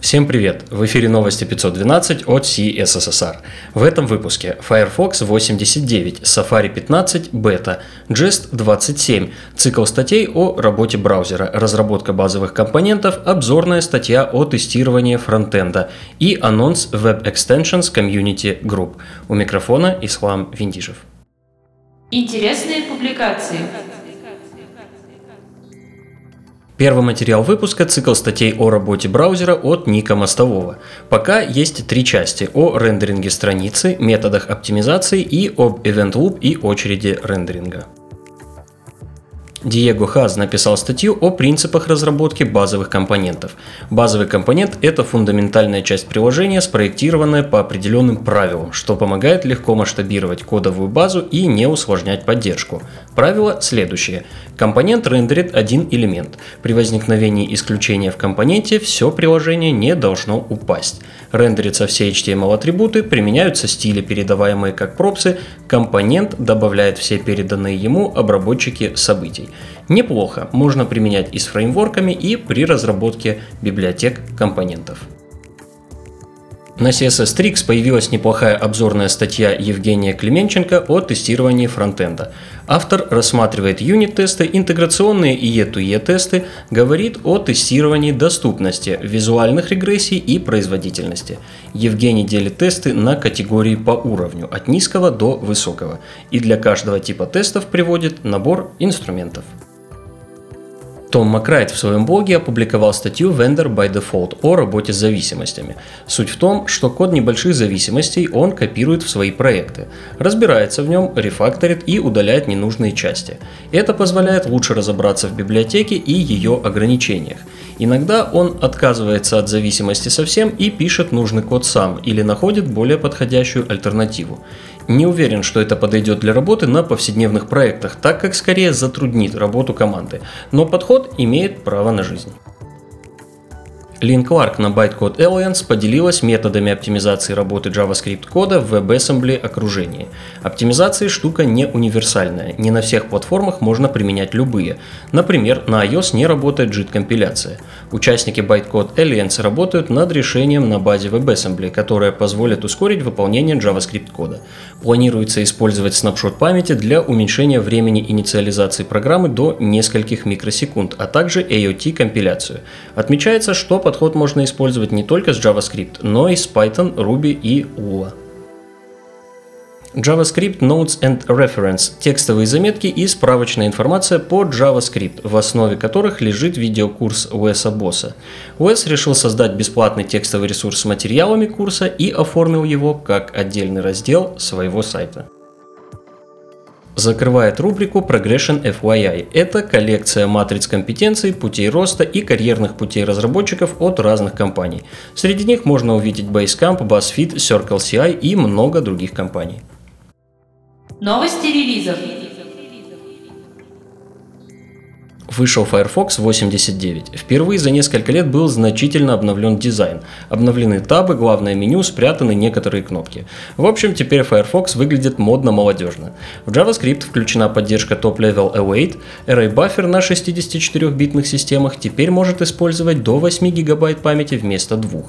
Всем привет! В эфире новости 512 от CSSR. В этом выпуске Firefox 89, Safari 15, Beta, Jest 27, цикл статей о работе браузера, разработка базовых компонентов, обзорная статья о тестировании фронтенда и анонс Web Extensions Community Group. У микрофона Ислам Виндижев. Интересные публикации. Первый материал выпуска – цикл статей о работе браузера от Ника Мостового. Пока есть три части – о рендеринге страницы, методах оптимизации и об Event Loop и очереди рендеринга. Диего Хаз написал статью о принципах разработки базовых компонентов. Базовый компонент – это фундаментальная часть приложения, спроектированная по определенным правилам, что помогает легко масштабировать кодовую базу и не усложнять поддержку. Правило следующее. Компонент рендерит один элемент. При возникновении исключения в компоненте все приложение не должно упасть. Рендерятся все HTML-атрибуты, применяются стили, передаваемые как пропсы, компонент добавляет все переданные ему обработчики событий. Неплохо, можно применять и с фреймворками, и при разработке библиотек компонентов. На CSS Tricks появилась неплохая обзорная статья Евгения Клименченко о тестировании фронтенда. Автор рассматривает юнит-тесты, интеграционные и E2E тесты, говорит о тестировании доступности, визуальных регрессий и производительности. Евгений делит тесты на категории по уровню, от низкого до высокого, и для каждого типа тестов приводит набор инструментов. Том Макрайт в своем блоге опубликовал статью Vendor by Default о работе с зависимостями. Суть в том, что код небольших зависимостей он копирует в свои проекты, разбирается в нем, рефакторит и удаляет ненужные части. Это позволяет лучше разобраться в библиотеке и ее ограничениях. Иногда он отказывается от зависимости совсем и пишет нужный код сам или находит более подходящую альтернативу. Не уверен, что это подойдет для работы на повседневных проектах, так как скорее затруднит работу команды, но подход имеет право на жизнь. Лин Кларк на Bytecode Alliance поделилась методами оптимизации работы JavaScript кода в WebAssembly окружении. Оптимизация штука не универсальная, не на всех платформах можно применять любые. Например, на iOS не работает JIT-компиляция. Участники Bytecode Alliance работают над решением на базе WebAssembly, которое позволит ускорить выполнение JavaScript кода. Планируется использовать снапшот памяти для уменьшения времени инициализации программы до нескольких микросекунд, а также AOT-компиляцию. Отмечается, что подход можно использовать не только с JavaScript, но и с Python, Ruby и Lua. JavaScript Notes and Reference – текстовые заметки и справочная информация по JavaScript, в основе которых лежит видеокурс Уэса Босса. Уэс решил создать бесплатный текстовый ресурс с материалами курса и оформил его как отдельный раздел своего сайта закрывает рубрику Progression FYI. Это коллекция матриц компетенций, путей роста и карьерных путей разработчиков от разных компаний. Среди них можно увидеть Basecamp, BuzzFeed, CircleCI и много других компаний. Новости релизов. Вышел Firefox 89. Впервые за несколько лет был значительно обновлен дизайн. Обновлены табы, главное меню, спрятаны некоторые кнопки. В общем, теперь Firefox выглядит модно-молодежно. В JavaScript включена поддержка Top Level Await, Array Buffer на 64-битных системах теперь может использовать до 8 ГБ памяти вместо 2.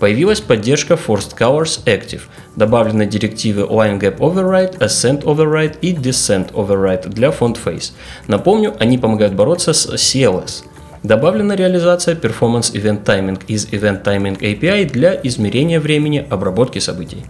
Появилась поддержка Forced Colors Active, добавлены директивы Line Gap Override, Ascent Override и Descent Override для Font Face. Напомню, они помогают бороться с CLS. Добавлена реализация Performance Event Timing из Event Timing API для измерения времени обработки событий.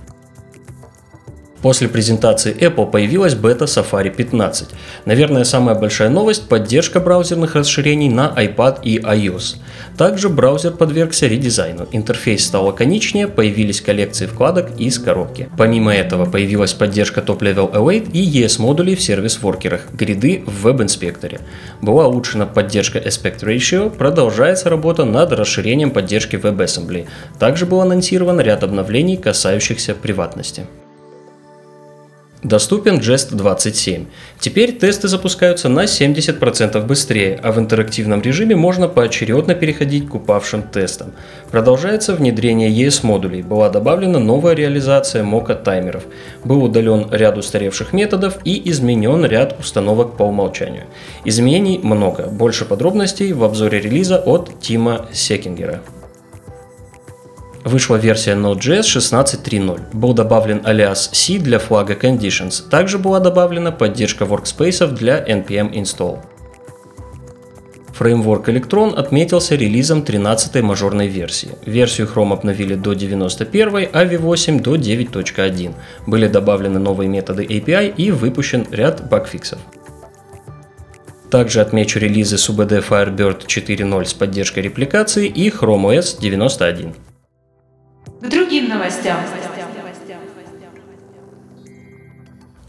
После презентации Apple появилась бета Safari 15. Наверное, самая большая новость – поддержка браузерных расширений на iPad и iOS. Также браузер подвергся редизайну, интерфейс стал лаконичнее, появились коллекции вкладок из коробки. Помимо этого появилась поддержка Top Level Await и ES-модулей в сервис-воркерах, гриды в веб-инспекторе. Была улучшена поддержка Aspect Ratio, продолжается работа над расширением поддержки WebAssembly. Также был анонсирован ряд обновлений, касающихся приватности. Доступен Jest 27. Теперь тесты запускаются на 70% быстрее, а в интерактивном режиме можно поочередно переходить к упавшим тестам. Продолжается внедрение ES-модулей, была добавлена новая реализация мока таймеров, был удален ряд устаревших методов и изменен ряд установок по умолчанию. Изменений много, больше подробностей в обзоре релиза от Тима Секингера. Вышла версия Node.js 16.3.0. Был добавлен алиас C для флага Conditions. Также была добавлена поддержка workspace для npm install. Фреймворк Electron отметился релизом 13-й мажорной версии. Версию Chrome обновили до 91, а V8 до 9.1. Были добавлены новые методы API и выпущен ряд багфиксов. Также отмечу релизы SUBD Firebird 4.0 с поддержкой репликации и Chrome OS 91. К другим новостям.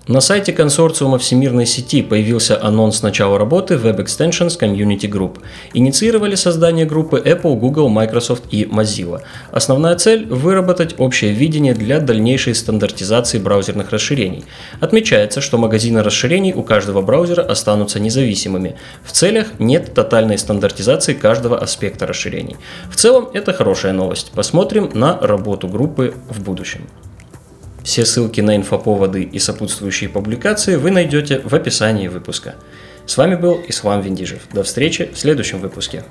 На сайте консорциума всемирной сети появился анонс начала работы Web Extensions Community Group. Инициировали создание группы Apple, Google, Microsoft и Mozilla. Основная цель – выработать общее видение для дальнейшей стандартизации браузерных расширений. Отмечается, что магазины расширений у каждого браузера останутся независимыми. В целях нет тотальной стандартизации каждого аспекта расширений. В целом это хорошая новость. Посмотрим на работу группы в будущем. Все ссылки на инфоповоды и сопутствующие публикации вы найдете в описании выпуска. С вами был Ислам Виндижев. До встречи в следующем выпуске.